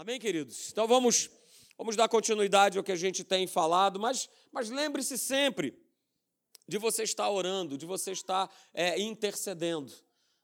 Amém, queridos? Então vamos, vamos dar continuidade ao que a gente tem falado, mas, mas lembre-se sempre de você estar orando, de você estar é, intercedendo.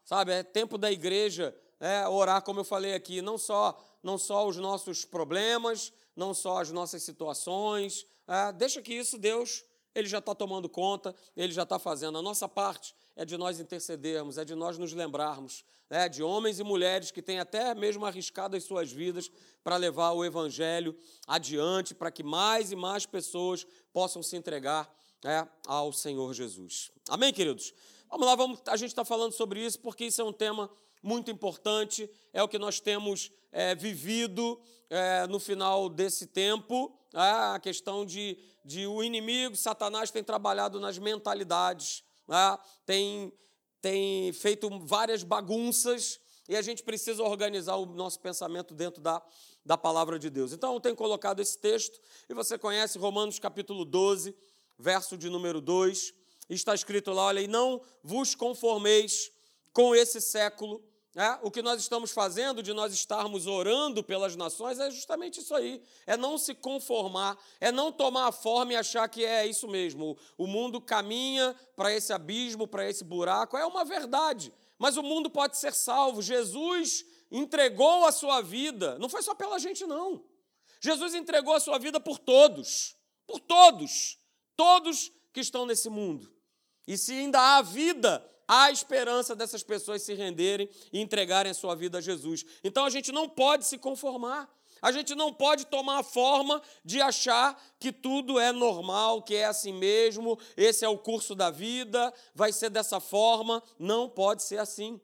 Sabe, é tempo da igreja é, orar, como eu falei aqui, não só, não só os nossos problemas, não só as nossas situações. É, deixa que isso Deus ele já está tomando conta, ele já está fazendo. A nossa parte é de nós intercedermos, é de nós nos lembrarmos né, de homens e mulheres que têm até mesmo arriscado as suas vidas para levar o Evangelho adiante, para que mais e mais pessoas possam se entregar né, ao Senhor Jesus. Amém, queridos? Vamos lá, vamos, a gente está falando sobre isso porque isso é um tema muito importante, é o que nós temos é, vivido é, no final desse tempo, é, a questão de, de o inimigo, Satanás tem trabalhado nas mentalidades, né, tem, tem feito várias bagunças e a gente precisa organizar o nosso pensamento dentro da, da palavra de Deus. Então, eu tenho colocado esse texto, e você conhece Romanos capítulo 12, verso de número 2, está escrito lá: olha, e não vos conformeis com esse século, é, o que nós estamos fazendo de nós estarmos orando pelas nações é justamente isso aí. É não se conformar, é não tomar a forma e achar que é isso mesmo. O mundo caminha para esse abismo, para esse buraco. É uma verdade. Mas o mundo pode ser salvo. Jesus entregou a sua vida. Não foi só pela gente, não. Jesus entregou a sua vida por todos. Por todos. Todos que estão nesse mundo. E se ainda há vida há esperança dessas pessoas se renderem e entregarem a sua vida a Jesus. Então a gente não pode se conformar. A gente não pode tomar a forma de achar que tudo é normal, que é assim mesmo, esse é o curso da vida, vai ser dessa forma. Não pode ser assim.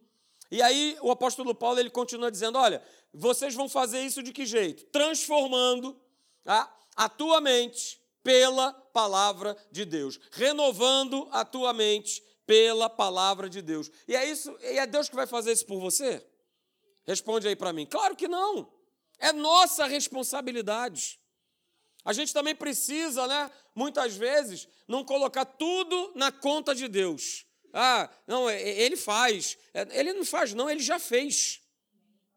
E aí o apóstolo Paulo ele continua dizendo: olha, vocês vão fazer isso de que jeito? Transformando a, a tua mente pela palavra de Deus, renovando a tua mente pela palavra de Deus. E é isso, e é Deus que vai fazer isso por você? Responde aí para mim. Claro que não. É nossa responsabilidade. A gente também precisa, né, muitas vezes, não colocar tudo na conta de Deus. Ah, não, ele faz. É, ele não faz, não, ele já fez.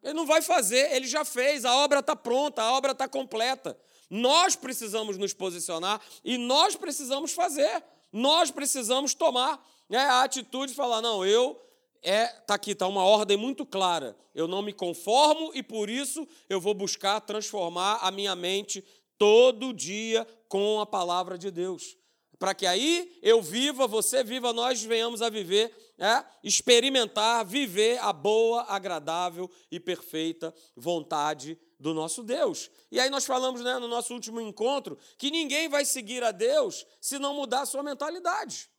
Ele não vai fazer, ele já fez, a obra está pronta, a obra está completa. Nós precisamos nos posicionar e nós precisamos fazer. Nós precisamos tomar é a atitude de falar, não, eu é, tá aqui, tá uma ordem muito clara. Eu não me conformo e por isso eu vou buscar transformar a minha mente todo dia com a palavra de Deus. Para que aí eu viva, você viva, nós venhamos a viver, é, experimentar, viver a boa, agradável e perfeita vontade do nosso Deus. E aí nós falamos né, no nosso último encontro que ninguém vai seguir a Deus se não mudar a sua mentalidade.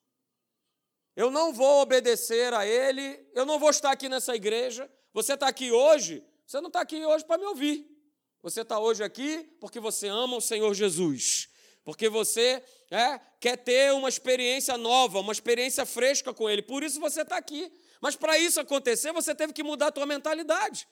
Eu não vou obedecer a Ele, eu não vou estar aqui nessa igreja. Você está aqui hoje, você não está aqui hoje para me ouvir. Você está hoje aqui porque você ama o Senhor Jesus, porque você é, quer ter uma experiência nova, uma experiência fresca com Ele. Por isso você está aqui. Mas para isso acontecer, você teve que mudar a tua mentalidade.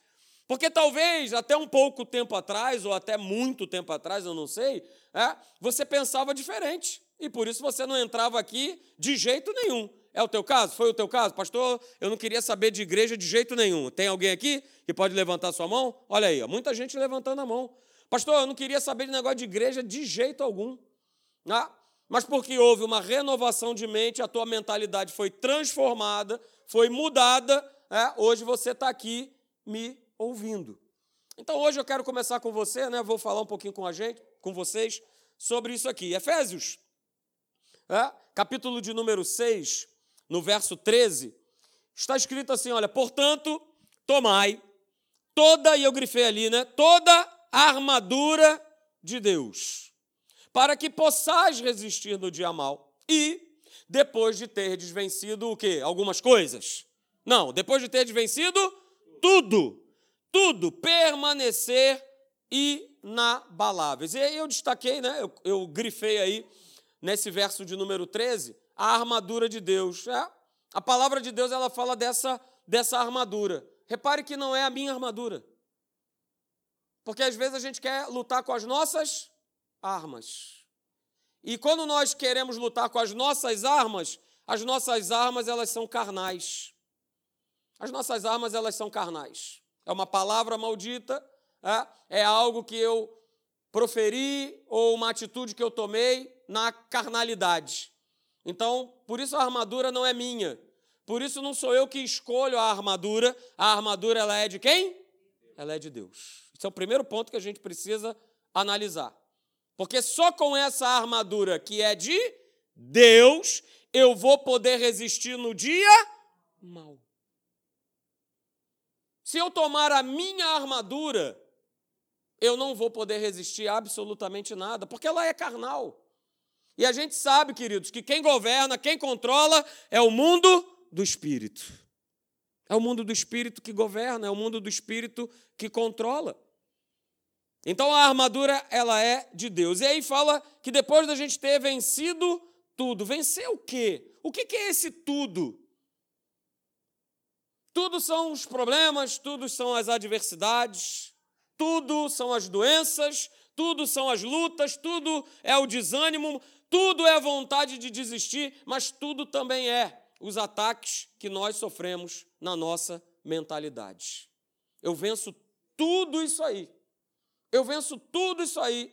Porque talvez até um pouco tempo atrás, ou até muito tempo atrás, eu não sei, é, você pensava diferente. E por isso você não entrava aqui de jeito nenhum. É o teu caso? Foi o teu caso? Pastor, eu não queria saber de igreja de jeito nenhum. Tem alguém aqui que pode levantar sua mão? Olha aí, ó, muita gente levantando a mão. Pastor, eu não queria saber de negócio de igreja de jeito algum. Ah, mas porque houve uma renovação de mente, a tua mentalidade foi transformada, foi mudada, é, hoje você está aqui me ouvindo. Então hoje eu quero começar com você, né? Vou falar um pouquinho com a gente, com vocês, sobre isso aqui. Efésios, é, capítulo de número 6, no verso 13, está escrito assim: olha, portanto, tomai toda, e eu grifei ali, né? Toda a armadura de Deus, para que possais resistir no dia mal e, depois de ter desvencido o quê? Algumas coisas? Não, depois de ter desvencido tudo, tudo, permanecer inabaláveis. E aí eu destaquei, né? Eu, eu grifei aí nesse verso de número 13, a armadura de Deus. É, a palavra de Deus ela fala dessa, dessa armadura. Repare que não é a minha armadura. Porque às vezes a gente quer lutar com as nossas armas. E quando nós queremos lutar com as nossas armas, as nossas armas elas são carnais. As nossas armas elas são carnais. É uma palavra maldita, é, é algo que eu proferi ou uma atitude que eu tomei na carnalidade. Então, por isso a armadura não é minha. Por isso não sou eu que escolho a armadura. A armadura ela é de quem? Ela é de Deus. Esse é o primeiro ponto que a gente precisa analisar. Porque só com essa armadura que é de Deus, eu vou poder resistir no dia mal. Se eu tomar a minha armadura, eu não vou poder resistir absolutamente nada, porque ela é carnal. E a gente sabe, queridos, que quem governa, quem controla é o mundo do espírito. É o mundo do espírito que governa, é o mundo do espírito que controla. Então a armadura ela é de Deus. E aí fala que depois da gente ter vencido tudo, vencer o quê? O que é esse tudo? Tudo são os problemas, tudo são as adversidades, tudo são as doenças, tudo são as lutas, tudo é o desânimo, tudo é a vontade de desistir, mas tudo também é os ataques que nós sofremos na nossa mentalidade. Eu venço tudo isso aí. Eu venço tudo isso aí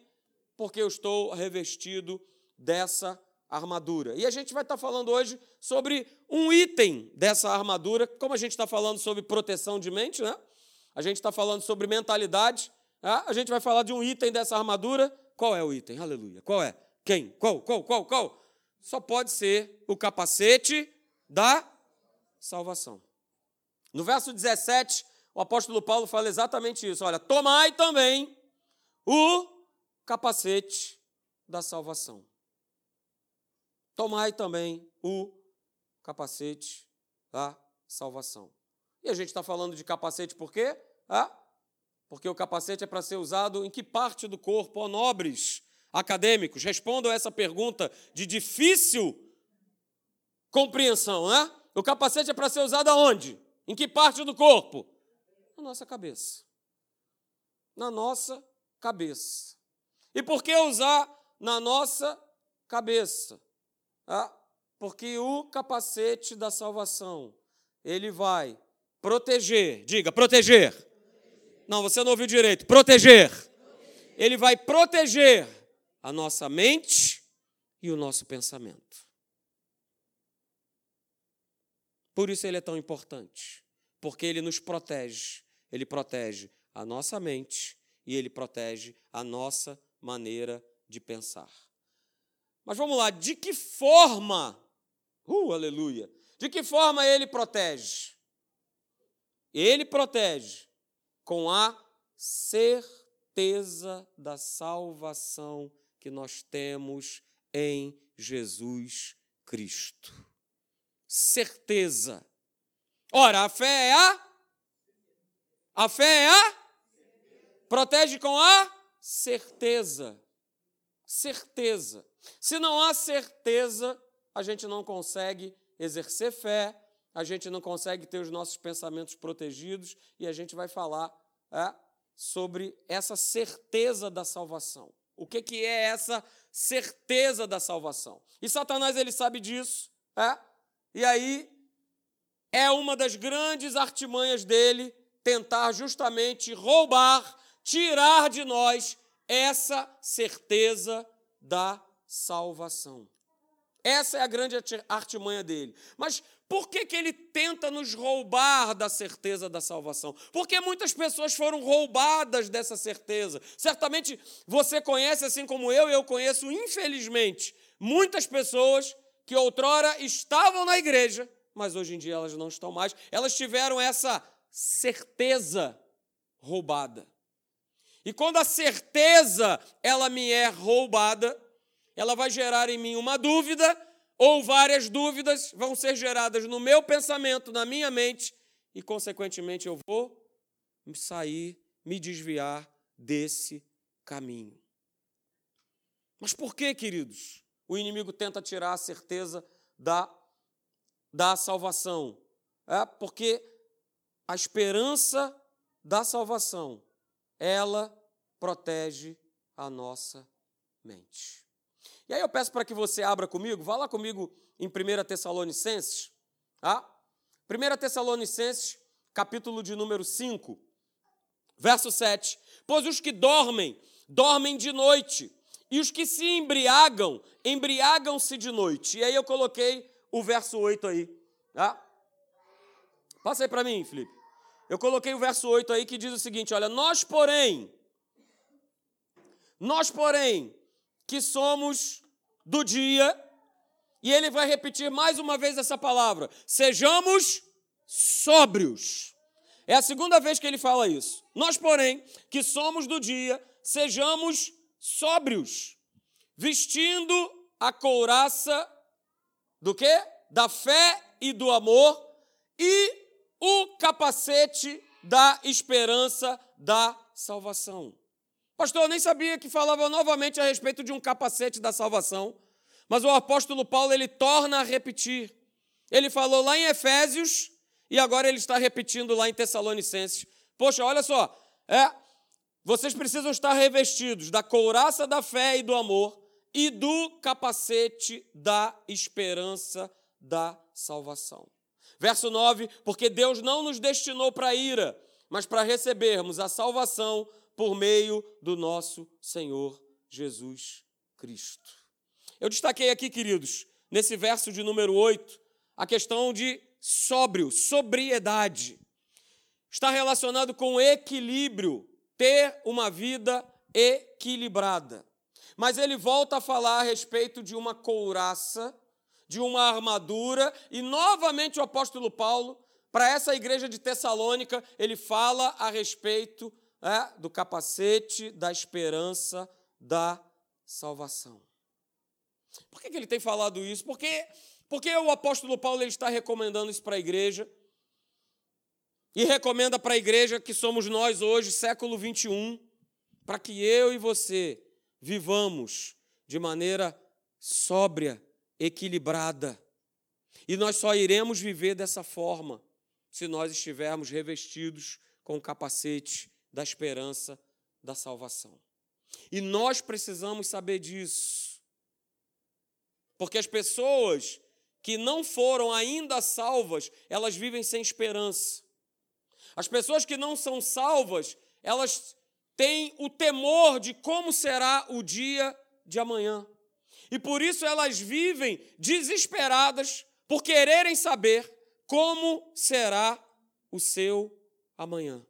porque eu estou revestido dessa armadura. E a gente vai estar falando hoje sobre um item dessa armadura, como a gente está falando sobre proteção de mente, né? A gente está falando sobre mentalidade, né? a gente vai falar de um item dessa armadura. Qual é o item? Aleluia. Qual é? Quem? Qual? Qual? Qual? Qual? Só pode ser o capacete da salvação. No verso 17, o apóstolo Paulo fala exatamente isso. Olha, tomai também o capacete da salvação. Tomai também o capacete da salvação. E a gente está falando de capacete por quê? Ah, porque o capacete é para ser usado em que parte do corpo, ó nobres? acadêmicos, respondam essa pergunta de difícil compreensão, né? O capacete é para ser usado aonde? Em que parte do corpo? Na nossa cabeça. Na nossa cabeça. E por que usar na nossa cabeça? Ah, porque o capacete da salvação, ele vai proteger, diga, proteger. Não, você não ouviu direito. Proteger. Ele vai proteger a nossa mente e o nosso pensamento. Por isso ele é tão importante, porque ele nos protege. Ele protege a nossa mente e ele protege a nossa maneira de pensar. Mas vamos lá, de que forma? Uh, aleluia! De que forma ele protege? Ele protege com a certeza da salvação que nós temos em Jesus Cristo. Certeza. Ora, a fé é a? A fé é a? Protege com a certeza. Certeza. Se não há certeza, a gente não consegue exercer fé, a gente não consegue ter os nossos pensamentos protegidos e a gente vai falar é, sobre essa certeza da salvação. O que, que é essa certeza da salvação? E Satanás ele sabe disso, é? E aí é uma das grandes artimanhas dele tentar justamente roubar, tirar de nós essa certeza da salvação. Essa é a grande artimanha dele. Mas por que, que ele tenta nos roubar da certeza da salvação? Porque muitas pessoas foram roubadas dessa certeza. Certamente você conhece, assim como eu, e eu conheço, infelizmente, muitas pessoas que outrora estavam na igreja, mas hoje em dia elas não estão mais. Elas tiveram essa certeza roubada. E quando a certeza ela me é roubada, ela vai gerar em mim uma dúvida ou várias dúvidas vão ser geradas no meu pensamento, na minha mente, e, consequentemente, eu vou sair, me desviar desse caminho. Mas por que, queridos, o inimigo tenta tirar a certeza da, da salvação? É porque a esperança da salvação, ela protege a nossa mente. E aí eu peço para que você abra comigo, vá lá comigo em 1 Tessalonicenses, tá? 1 Tessalonicenses, capítulo de número 5, Verso 7: Pois os que dormem, dormem de noite, e os que se embriagam, embriagam-se de noite. E aí eu coloquei o verso 8 aí. Tá? Passa aí para mim, Felipe. Eu coloquei o verso 8 aí que diz o seguinte: olha, nós, porém, nós, porém, que somos do dia, e ele vai repetir mais uma vez essa palavra: sejamos sóbrios. É a segunda vez que ele fala isso. Nós, porém, que somos do dia, sejamos sóbrios, vestindo a couraça do quê? Da fé e do amor e o capacete da esperança da salvação. Pastor, eu nem sabia que falava novamente a respeito de um capacete da salvação, mas o apóstolo Paulo ele torna a repetir. Ele falou lá em Efésios e agora ele está repetindo lá em Tessalonicenses. Poxa, olha só, é, vocês precisam estar revestidos da couraça da fé e do amor e do capacete da esperança da salvação. Verso 9: Porque Deus não nos destinou para ira, mas para recebermos a salvação por meio do nosso Senhor Jesus Cristo. Eu destaquei aqui, queridos, nesse verso de número 8, a questão de sóbrio, sobriedade. Está relacionado com equilíbrio, ter uma vida equilibrada. Mas ele volta a falar a respeito de uma couraça, de uma armadura, e novamente o apóstolo Paulo, para essa igreja de Tessalônica, ele fala a respeito é, do capacete da esperança da salvação. Por que, que ele tem falado isso? Porque, porque o apóstolo Paulo ele está recomendando isso para a igreja. E recomenda para a igreja que somos nós hoje, século 21, para que eu e você vivamos de maneira sóbria, equilibrada. E nós só iremos viver dessa forma se nós estivermos revestidos com o capacete da esperança da salvação. E nós precisamos saber disso. Porque as pessoas que não foram ainda salvas, elas vivem sem esperança. As pessoas que não são salvas, elas têm o temor de como será o dia de amanhã. E por isso elas vivem desesperadas por quererem saber como será o seu amanhã.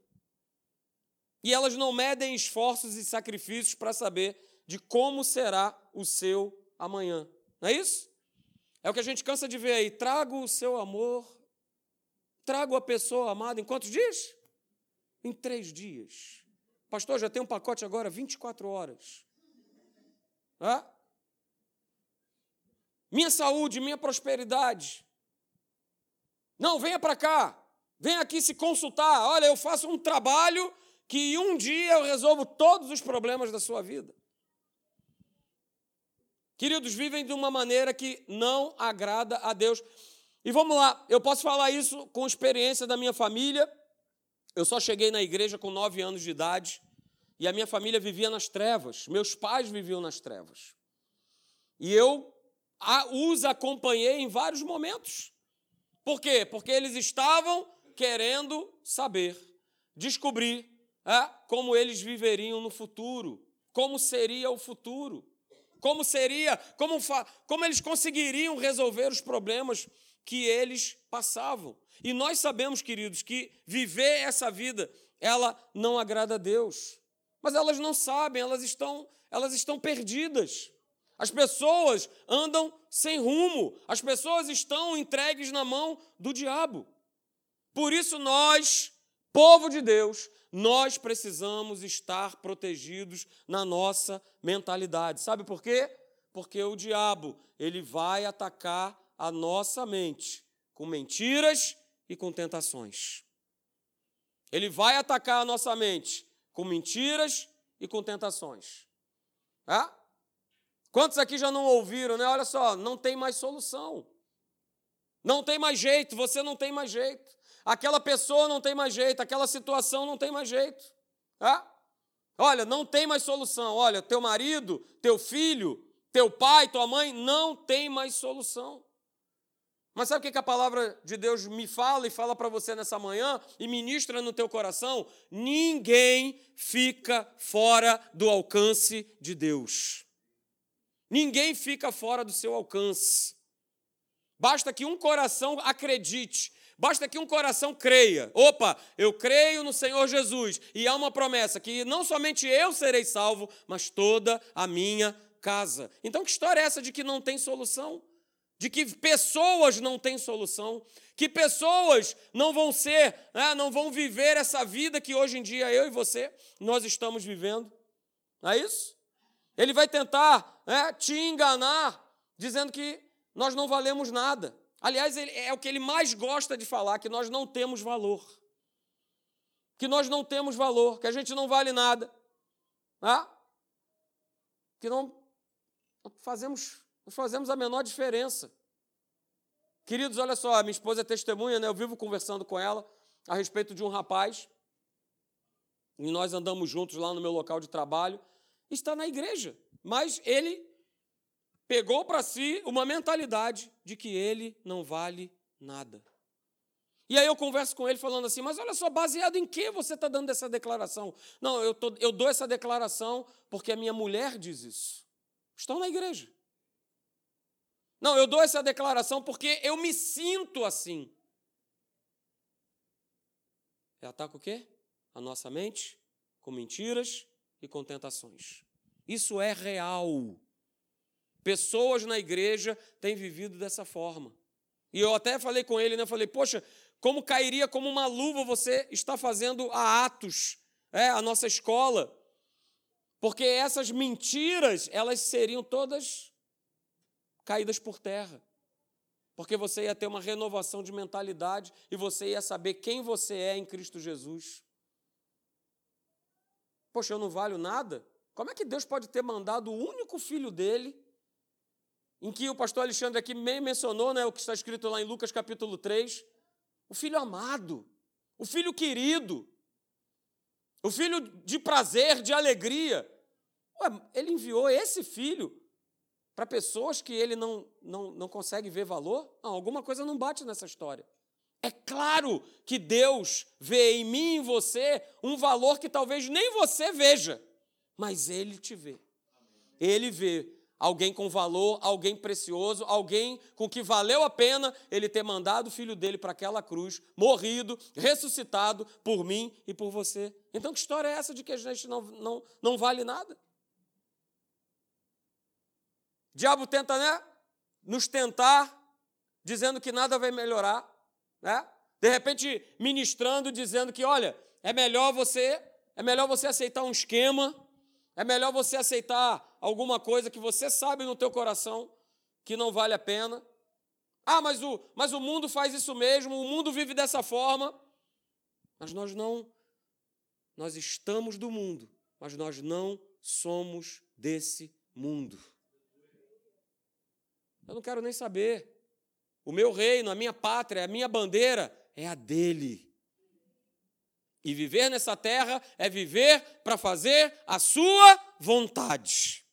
E elas não medem esforços e sacrifícios para saber de como será o seu amanhã. Não é isso? É o que a gente cansa de ver aí. Trago o seu amor, trago a pessoa amada em quantos dias? Em três dias. Pastor, já tem um pacote agora 24 horas. Hã? Minha saúde, minha prosperidade. Não, venha para cá. Venha aqui se consultar. Olha, eu faço um trabalho que um dia eu resolvo todos os problemas da sua vida. Queridos, vivem de uma maneira que não agrada a Deus. E vamos lá, eu posso falar isso com experiência da minha família eu só cheguei na igreja com nove anos de idade e a minha família vivia nas trevas, meus pais viviam nas trevas. E eu os acompanhei em vários momentos. Por quê? Porque eles estavam querendo saber, descobrir como eles viveriam no futuro, como seria o futuro, como seria, como, como eles conseguiriam resolver os problemas que eles passavam. E nós sabemos, queridos, que viver essa vida, ela não agrada a Deus. Mas elas não sabem, elas estão, elas estão perdidas. As pessoas andam sem rumo, as pessoas estão entregues na mão do diabo. Por isso nós, povo de Deus, nós precisamos estar protegidos na nossa mentalidade. Sabe por quê? Porque o diabo, ele vai atacar a nossa mente com mentiras e com tentações. Ele vai atacar a nossa mente com mentiras e com tentações. Quantos aqui já não ouviram, né? Olha só, não tem mais solução. Não tem mais jeito, você não tem mais jeito. Aquela pessoa não tem mais jeito, aquela situação não tem mais jeito. É? Olha, não tem mais solução. Olha, teu marido, teu filho, teu pai, tua mãe, não tem mais solução. Mas sabe o que a palavra de Deus me fala e fala para você nessa manhã e ministra no teu coração? Ninguém fica fora do alcance de Deus. Ninguém fica fora do seu alcance. Basta que um coração acredite, basta que um coração creia. Opa, eu creio no Senhor Jesus e há uma promessa que não somente eu serei salvo, mas toda a minha casa. Então, que história é essa de que não tem solução? De que pessoas não têm solução? Que pessoas não vão ser, né, não vão viver essa vida que hoje em dia eu e você nós estamos vivendo? Não é isso? Ele vai tentar né, te enganar, dizendo que nós não valemos nada. Aliás, é o que ele mais gosta de falar, que nós não temos valor. Que nós não temos valor, que a gente não vale nada. Né? Que não fazemos, não fazemos a menor diferença. Queridos, olha só, a minha esposa é testemunha, né? Eu vivo conversando com ela a respeito de um rapaz. E nós andamos juntos lá no meu local de trabalho. Está na igreja, mas ele pegou para si uma mentalidade de que ele não vale nada. E aí eu converso com ele falando assim, mas olha só, baseado em que você está dando essa declaração? Não, eu, tô, eu dou essa declaração porque a minha mulher diz isso estão na igreja. Não, eu dou essa declaração porque eu me sinto assim. É ataca o quê? A nossa mente com mentiras e com tentações. Isso é real. Pessoas na igreja têm vivido dessa forma. E eu até falei com ele, né? Falei, poxa, como cairia como uma luva você está fazendo a Atos, é, a nossa escola. Porque essas mentiras, elas seriam todas caídas por terra. Porque você ia ter uma renovação de mentalidade e você ia saber quem você é em Cristo Jesus. Poxa, eu não valho nada? Como é que Deus pode ter mandado o único filho dele, em que o pastor Alexandre aqui meio mencionou, né, o que está escrito lá em Lucas capítulo 3, o filho amado, o filho querido, o filho de prazer, de alegria. Ué, ele enviou esse filho para pessoas que ele não, não, não consegue ver valor? Não, alguma coisa não bate nessa história. É claro que Deus vê em mim e em você um valor que talvez nem você veja, mas Ele te vê. Ele vê alguém com valor, alguém precioso, alguém com que valeu a pena ele ter mandado o filho dele para aquela cruz, morrido, ressuscitado por mim e por você. Então, que história é essa de que a gente não, não, não vale nada? O diabo tenta, né? Nos tentar, dizendo que nada vai melhorar, né? De repente, ministrando, dizendo que, olha, é melhor você, é melhor você aceitar um esquema, é melhor você aceitar alguma coisa que você sabe no teu coração que não vale a pena. Ah, mas o, mas o mundo faz isso mesmo, o mundo vive dessa forma. Mas nós não, nós estamos do mundo, mas nós não somos desse mundo. Eu não quero nem saber. O meu reino, a minha pátria, a minha bandeira é a dele. E viver nessa terra é viver para fazer a sua vontade.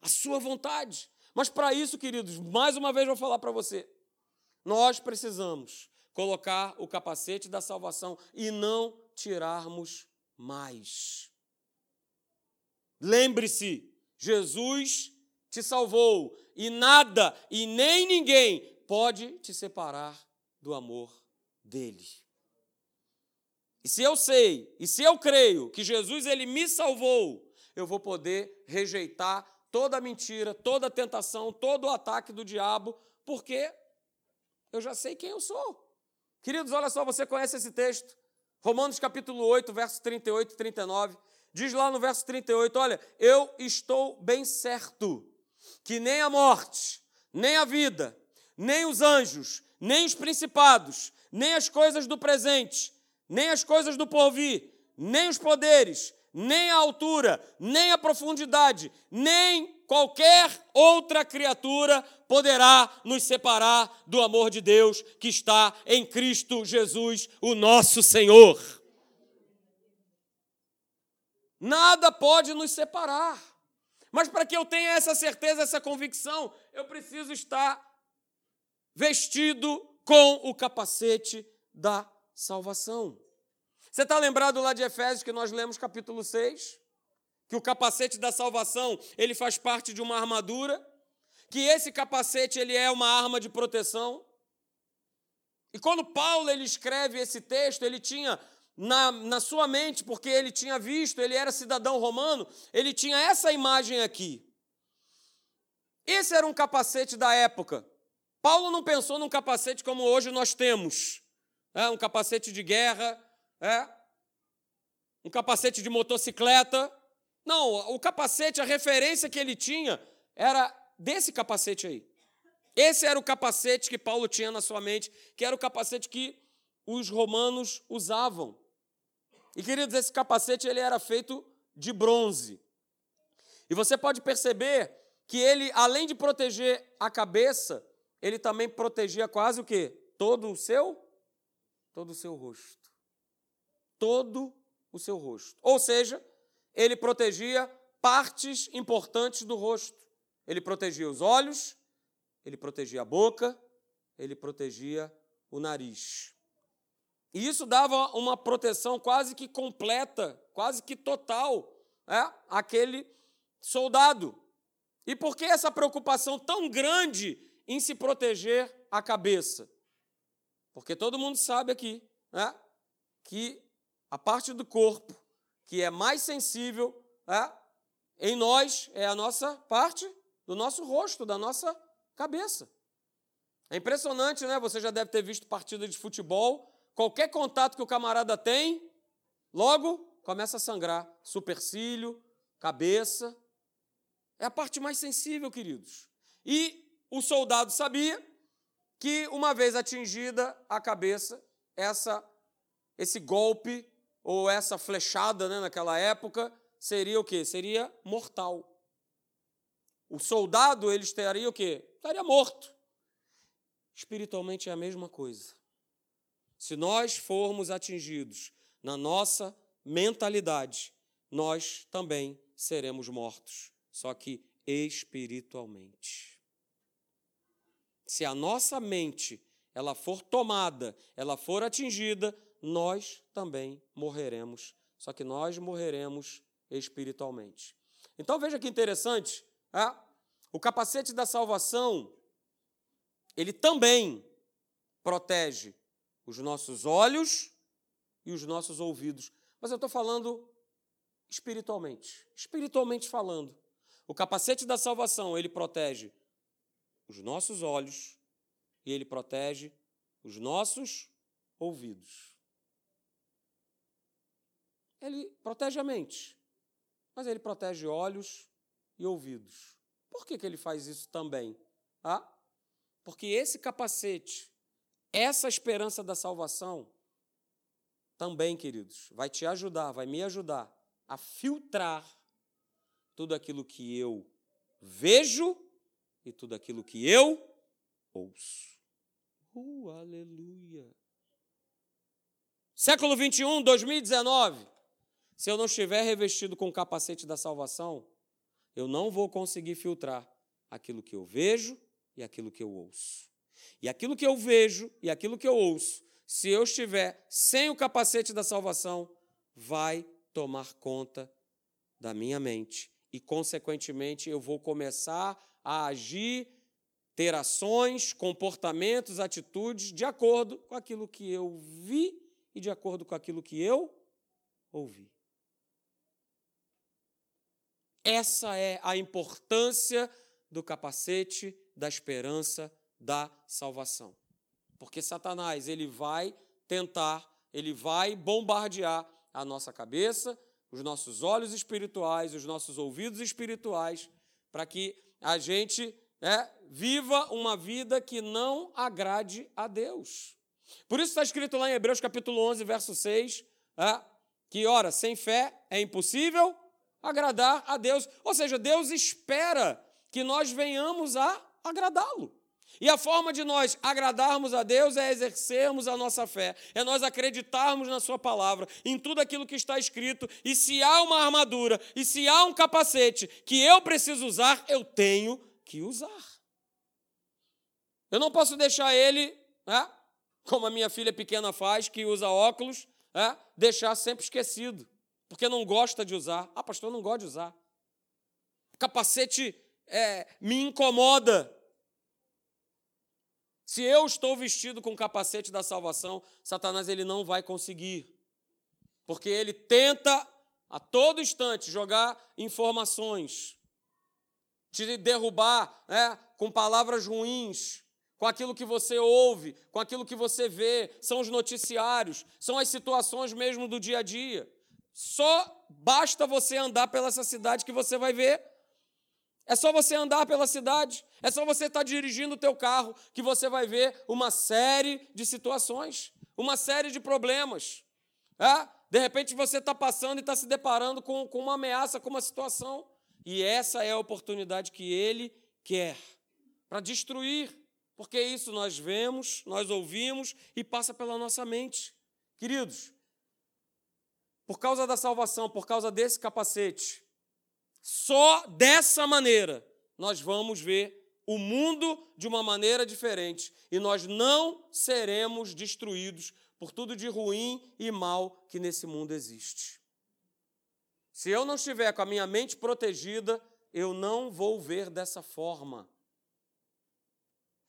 A sua vontade. Mas para isso, queridos, mais uma vez vou falar para você. Nós precisamos colocar o capacete da salvação e não tirarmos mais. Lembre-se, Jesus te salvou e nada e nem ninguém pode te separar do amor dele. E se eu sei, e se eu creio que Jesus ele me salvou, eu vou poder rejeitar toda mentira, toda tentação, todo ataque do diabo, porque eu já sei quem eu sou. Queridos, olha só, você conhece esse texto? Romanos capítulo 8, versos 38 e 39. Diz lá no verso 38, olha, eu estou bem certo que nem a morte, nem a vida, nem os anjos, nem os principados, nem as coisas do presente, nem as coisas do porvir, nem os poderes, nem a altura, nem a profundidade, nem qualquer outra criatura poderá nos separar do amor de Deus que está em Cristo Jesus, o nosso Senhor. Nada pode nos separar. Mas para que eu tenha essa certeza, essa convicção, eu preciso estar vestido com o capacete da salvação. Você está lembrado lá de Efésios que nós lemos capítulo 6? Que o capacete da salvação, ele faz parte de uma armadura, que esse capacete ele é uma arma de proteção. E quando Paulo ele escreve esse texto, ele tinha na, na sua mente, porque ele tinha visto, ele era cidadão romano, ele tinha essa imagem aqui. Esse era um capacete da época. Paulo não pensou num capacete como hoje nós temos. É, um capacete de guerra, é, um capacete de motocicleta. Não, o capacete, a referência que ele tinha era desse capacete aí. Esse era o capacete que Paulo tinha na sua mente, que era o capacete que os romanos usavam. E queridos, esse capacete ele era feito de bronze. E você pode perceber que ele, além de proteger a cabeça, ele também protegia quase o quê? Todo o seu todo o seu rosto. Todo o seu rosto. Ou seja, ele protegia partes importantes do rosto. Ele protegia os olhos, ele protegia a boca, ele protegia o nariz. E isso dava uma proteção quase que completa, quase que total, é, àquele soldado. E por que essa preocupação tão grande em se proteger a cabeça? Porque todo mundo sabe aqui é, que a parte do corpo que é mais sensível é, em nós é a nossa parte do nosso rosto, da nossa cabeça. É impressionante, né? Você já deve ter visto partida de futebol Qualquer contato que o camarada tem, logo começa a sangrar. Supercílio, cabeça. É a parte mais sensível, queridos. E o soldado sabia que, uma vez atingida a cabeça, essa, esse golpe ou essa flechada né, naquela época seria o quê? Seria mortal. O soldado, ele estaria o quê? Estaria morto. Espiritualmente é a mesma coisa. Se nós formos atingidos na nossa mentalidade, nós também seremos mortos, só que espiritualmente. Se a nossa mente ela for tomada, ela for atingida, nós também morreremos, só que nós morreremos espiritualmente. Então veja que interessante, é? o capacete da salvação, ele também protege os nossos olhos e os nossos ouvidos. Mas eu estou falando espiritualmente, espiritualmente falando. O capacete da salvação, ele protege os nossos olhos e ele protege os nossos ouvidos. Ele protege a mente, mas ele protege olhos e ouvidos. Por que, que ele faz isso também? Ah, porque esse capacete essa esperança da salvação também, queridos, vai te ajudar, vai me ajudar a filtrar tudo aquilo que eu vejo e tudo aquilo que eu ouço. Uh, aleluia. Século 21, 2019. Se eu não estiver revestido com o capacete da salvação, eu não vou conseguir filtrar aquilo que eu vejo e aquilo que eu ouço. E aquilo que eu vejo e aquilo que eu ouço, se eu estiver sem o capacete da salvação, vai tomar conta da minha mente. E, consequentemente, eu vou começar a agir, ter ações, comportamentos, atitudes de acordo com aquilo que eu vi e de acordo com aquilo que eu ouvi. Essa é a importância do capacete da esperança da salvação. Porque Satanás, ele vai tentar, ele vai bombardear a nossa cabeça, os nossos olhos espirituais, os nossos ouvidos espirituais, para que a gente né, viva uma vida que não agrade a Deus. Por isso está escrito lá em Hebreus capítulo 11, verso 6, é, que, ora, sem fé é impossível agradar a Deus. Ou seja, Deus espera que nós venhamos a agradá-lo. E a forma de nós agradarmos a Deus é exercermos a nossa fé, é nós acreditarmos na Sua palavra, em tudo aquilo que está escrito. E se há uma armadura, e se há um capacete que eu preciso usar, eu tenho que usar. Eu não posso deixar ele, né, como a minha filha pequena faz, que usa óculos, né, deixar sempre esquecido, porque não gosta de usar. Ah, pastor, não gosto de usar. Capacete é, me incomoda. Se eu estou vestido com o capacete da salvação, Satanás ele não vai conseguir. Porque ele tenta a todo instante jogar informações, te derrubar né, com palavras ruins, com aquilo que você ouve, com aquilo que você vê, são os noticiários, são as situações mesmo do dia a dia. Só basta você andar pela essa cidade que você vai ver é só você andar pela cidade, é só você estar dirigindo o teu carro que você vai ver uma série de situações, uma série de problemas. É? De repente você está passando e está se deparando com, com uma ameaça, com uma situação. E essa é a oportunidade que ele quer para destruir, porque isso nós vemos, nós ouvimos e passa pela nossa mente. Queridos, por causa da salvação, por causa desse capacete, só dessa maneira nós vamos ver o mundo de uma maneira diferente e nós não seremos destruídos por tudo de ruim e mal que nesse mundo existe. Se eu não estiver com a minha mente protegida, eu não vou ver dessa forma.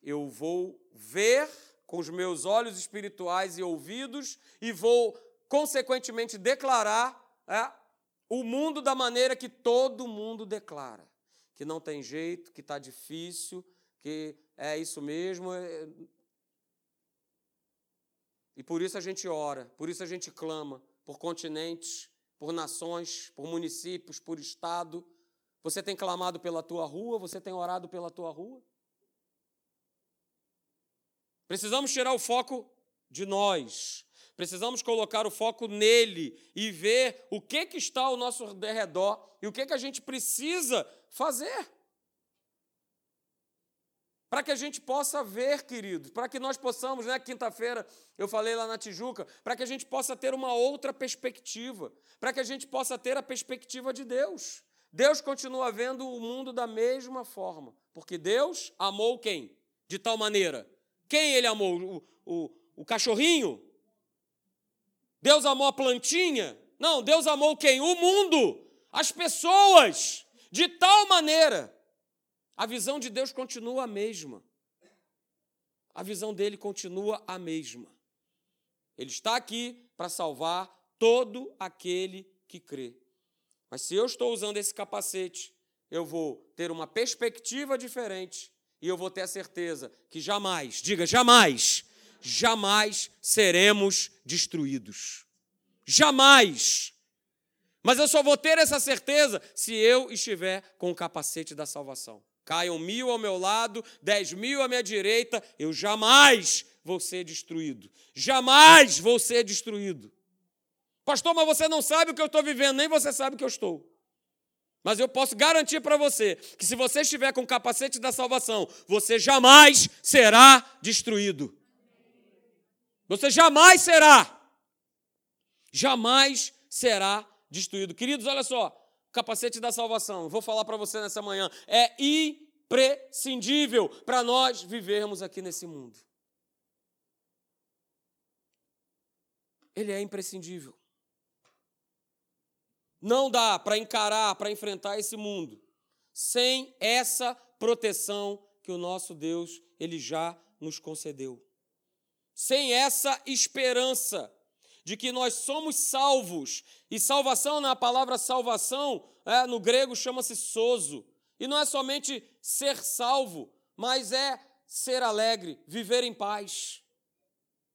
Eu vou ver com os meus olhos espirituais e ouvidos e vou, consequentemente, declarar é, o mundo da maneira que todo mundo declara, que não tem jeito, que está difícil, que é isso mesmo. É... E por isso a gente ora, por isso a gente clama por continentes, por nações, por municípios, por estado. Você tem clamado pela tua rua, você tem orado pela tua rua? Precisamos tirar o foco de nós Precisamos colocar o foco nele e ver o que, que está ao nosso derredor e o que, que a gente precisa fazer. Para que a gente possa ver, queridos, para que nós possamos, né, quinta-feira eu falei lá na Tijuca, para que a gente possa ter uma outra perspectiva, para que a gente possa ter a perspectiva de Deus. Deus continua vendo o mundo da mesma forma, porque Deus amou quem? De tal maneira. Quem ele amou? O, o, o cachorrinho? Deus amou a plantinha? Não, Deus amou quem? O mundo, as pessoas, de tal maneira. A visão de Deus continua a mesma. A visão dele continua a mesma. Ele está aqui para salvar todo aquele que crê. Mas se eu estou usando esse capacete, eu vou ter uma perspectiva diferente e eu vou ter a certeza que jamais, diga jamais, jamais seremos destruídos. Jamais. Mas eu só vou ter essa certeza se eu estiver com o capacete da salvação. Caiam mil ao meu lado, dez mil à minha direita, eu jamais vou ser destruído. Jamais vou ser destruído. Pastor, mas você não sabe o que eu estou vivendo, nem você sabe o que eu estou. Mas eu posso garantir para você que se você estiver com o capacete da salvação, você jamais será destruído. Você jamais será. Jamais será destruído. Queridos, olha só, capacete da salvação, vou falar para você nessa manhã, é imprescindível para nós vivermos aqui nesse mundo. Ele é imprescindível. Não dá para encarar, para enfrentar esse mundo sem essa proteção que o nosso Deus ele já nos concedeu sem essa esperança de que nós somos salvos, e salvação, na palavra salvação, é, no grego chama-se sozo, e não é somente ser salvo, mas é ser alegre, viver em paz,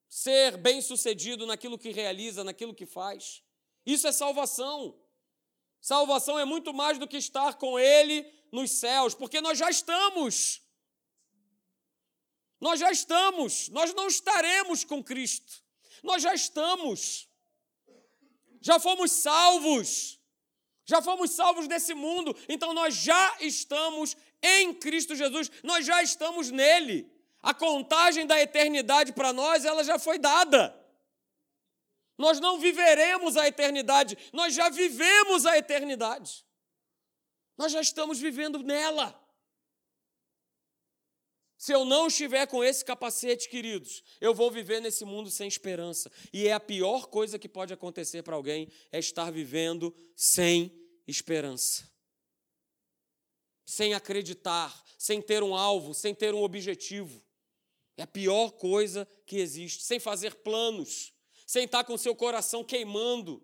ser bem-sucedido naquilo que realiza, naquilo que faz. Isso é salvação. Salvação é muito mais do que estar com Ele nos céus, porque nós já estamos. Nós já estamos, nós não estaremos com Cristo. Nós já estamos. Já fomos salvos. Já fomos salvos desse mundo, então nós já estamos em Cristo Jesus, nós já estamos nele. A contagem da eternidade para nós, ela já foi dada. Nós não viveremos a eternidade, nós já vivemos a eternidade. Nós já estamos vivendo nela. Se eu não estiver com esse capacete, queridos, eu vou viver nesse mundo sem esperança. E é a pior coisa que pode acontecer para alguém é estar vivendo sem esperança. Sem acreditar, sem ter um alvo, sem ter um objetivo. É a pior coisa que existe, sem fazer planos, sem estar com seu coração queimando.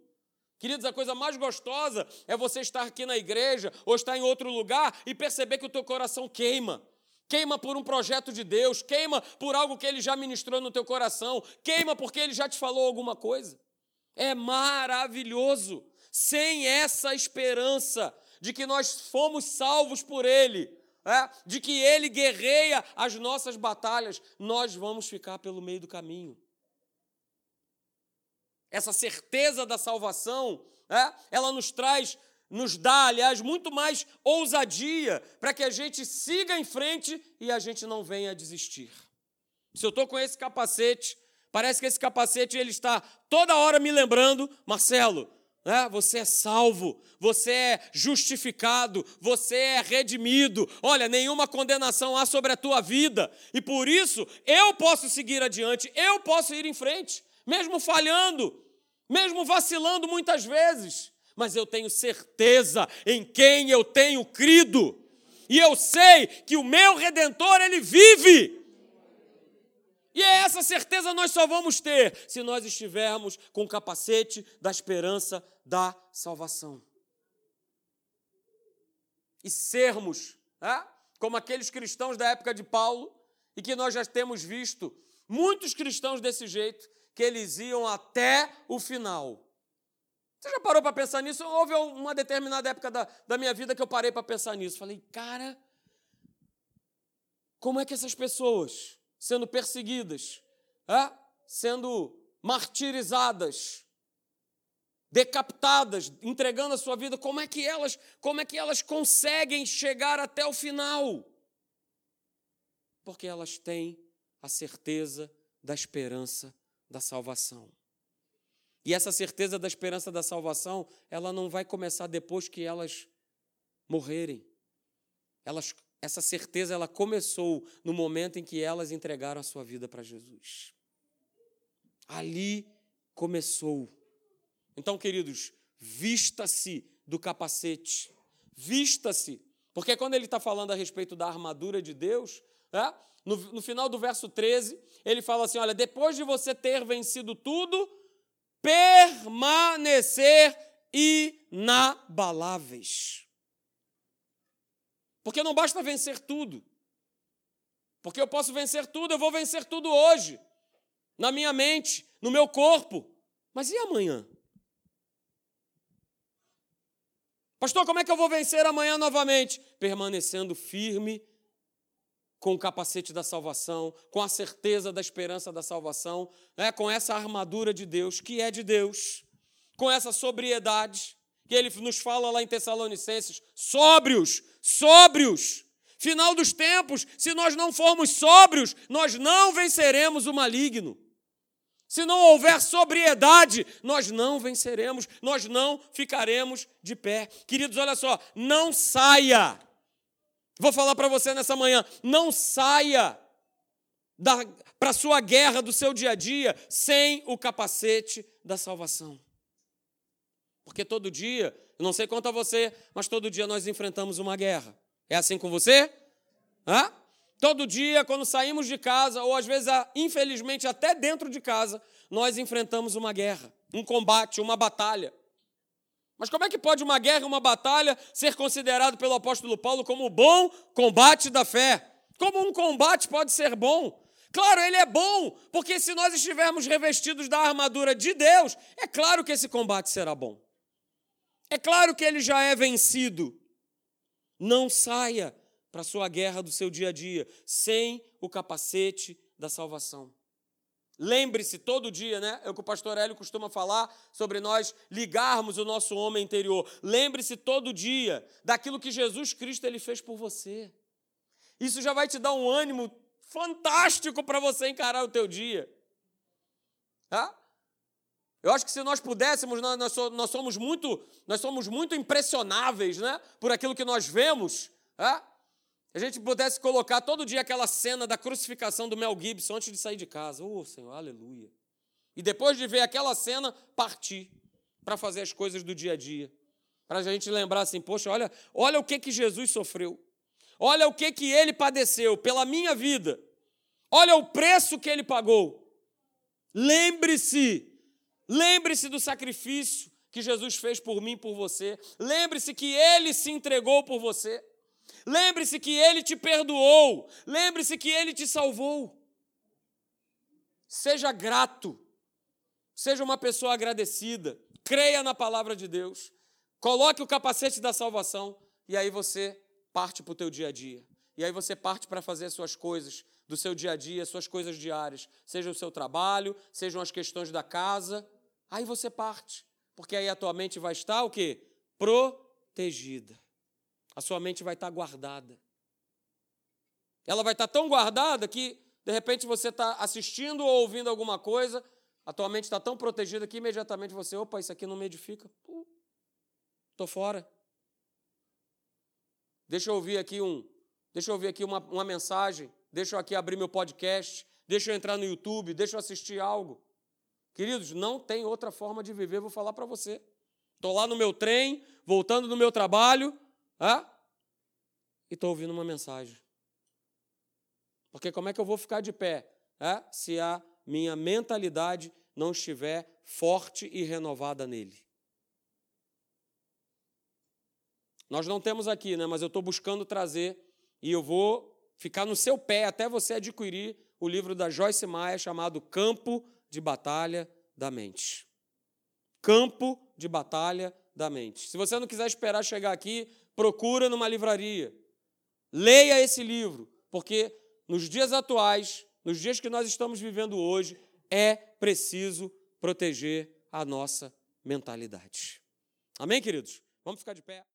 Queridos, a coisa mais gostosa é você estar aqui na igreja ou estar em outro lugar e perceber que o teu coração queima queima por um projeto de Deus, queima por algo que ele já ministrou no teu coração, queima porque ele já te falou alguma coisa. É maravilhoso. Sem essa esperança de que nós fomos salvos por ele, é? de que ele guerreia as nossas batalhas, nós vamos ficar pelo meio do caminho. Essa certeza da salvação, é? ela nos traz nos dá, aliás, muito mais ousadia para que a gente siga em frente e a gente não venha desistir. Se eu estou com esse capacete, parece que esse capacete ele está toda hora me lembrando, Marcelo, né, você é salvo, você é justificado, você é redimido. Olha, nenhuma condenação há sobre a tua vida e por isso eu posso seguir adiante, eu posso ir em frente, mesmo falhando, mesmo vacilando muitas vezes mas eu tenho certeza em quem eu tenho crido. E eu sei que o meu redentor ele vive. E é essa certeza nós só vamos ter se nós estivermos com o capacete da esperança da salvação. E sermos, é? como aqueles cristãos da época de Paulo, e que nós já temos visto muitos cristãos desse jeito, que eles iam até o final. Você já parou para pensar nisso? Houve uma determinada época da, da minha vida que eu parei para pensar nisso. Falei, cara, como é que essas pessoas, sendo perseguidas, é? sendo martirizadas, decapitadas, entregando a sua vida, como é que elas, como é que elas conseguem chegar até o final? Porque elas têm a certeza da esperança da salvação. E essa certeza da esperança da salvação, ela não vai começar depois que elas morrerem. Elas, essa certeza ela começou no momento em que elas entregaram a sua vida para Jesus. Ali começou. Então, queridos, vista-se do capacete, vista-se, porque quando ele está falando a respeito da armadura de Deus, é? no, no final do verso 13, ele fala assim: olha, depois de você ter vencido tudo, permanecer inabaláveis. Porque não basta vencer tudo. Porque eu posso vencer tudo, eu vou vencer tudo hoje, na minha mente, no meu corpo. Mas e amanhã? Pastor, como é que eu vou vencer amanhã novamente? Permanecendo firme com o capacete da salvação, com a certeza da esperança da salvação, né? com essa armadura de Deus, que é de Deus, com essa sobriedade, que ele nos fala lá em Tessalonicenses: sóbrios, sóbrios. Final dos tempos, se nós não formos sóbrios, nós não venceremos o maligno. Se não houver sobriedade, nós não venceremos, nós não ficaremos de pé. Queridos, olha só, não saia Vou falar para você nessa manhã: não saia para a sua guerra do seu dia a dia sem o capacete da salvação. Porque todo dia, eu não sei quanto a você, mas todo dia nós enfrentamos uma guerra. É assim com você? Hã? Todo dia, quando saímos de casa, ou às vezes, infelizmente, até dentro de casa, nós enfrentamos uma guerra, um combate, uma batalha. Mas como é que pode uma guerra, uma batalha ser considerado pelo apóstolo Paulo como o bom combate da fé? Como um combate pode ser bom? Claro, ele é bom, porque se nós estivermos revestidos da armadura de Deus, é claro que esse combate será bom. É claro que ele já é vencido. Não saia para a sua guerra do seu dia a dia sem o capacete da salvação. Lembre-se todo dia, né? É o que o pastor Hélio costuma falar sobre nós ligarmos o nosso homem interior. Lembre-se todo dia daquilo que Jesus Cristo ele fez por você. Isso já vai te dar um ânimo fantástico para você encarar o teu dia. Tá? Eu acho que se nós pudéssemos, nós, nós, somos muito, nós somos muito impressionáveis, né? Por aquilo que nós vemos, tá? A gente pudesse colocar todo dia aquela cena da crucificação do Mel Gibson antes de sair de casa. Oh, Senhor, aleluia. E depois de ver aquela cena, partir para fazer as coisas do dia a dia. Para a gente lembrar assim, poxa, olha, olha o que, que Jesus sofreu. Olha o que, que ele padeceu pela minha vida. Olha o preço que ele pagou. Lembre-se, lembre-se do sacrifício que Jesus fez por mim, por você. Lembre-se que ele se entregou por você. Lembre-se que ele te perdoou. Lembre-se que ele te salvou. Seja grato. Seja uma pessoa agradecida. Creia na palavra de Deus. Coloque o capacete da salvação e aí você parte para o teu dia a dia. E aí você parte para fazer as suas coisas do seu dia a dia, suas coisas diárias, seja o seu trabalho, sejam as questões da casa. Aí você parte, porque aí a tua mente vai estar o quê? Protegida. A sua mente vai estar guardada. Ela vai estar tão guardada que, de repente, você está assistindo ou ouvindo alguma coisa, a tua mente está tão protegida que imediatamente você, opa, isso aqui não me edifica. Estou fora. Deixa eu ouvir aqui um, deixa eu ouvir aqui uma, uma mensagem deixa eu aqui abrir meu podcast, deixa eu entrar no YouTube, deixa eu assistir algo. Queridos, não tem outra forma de viver, vou falar para você. Estou lá no meu trem, voltando do meu trabalho, ah, e estou ouvindo uma mensagem. Porque como é que eu vou ficar de pé ah, se a minha mentalidade não estiver forte e renovada nele? Nós não temos aqui, né, mas eu estou buscando trazer e eu vou ficar no seu pé até você adquirir o livro da Joyce Meyer chamado Campo de Batalha da Mente. Campo de Batalha da Mente. Se você não quiser esperar chegar aqui, procura numa livraria. Leia esse livro, porque nos dias atuais, nos dias que nós estamos vivendo hoje, é preciso proteger a nossa mentalidade. Amém, queridos? Vamos ficar de pé.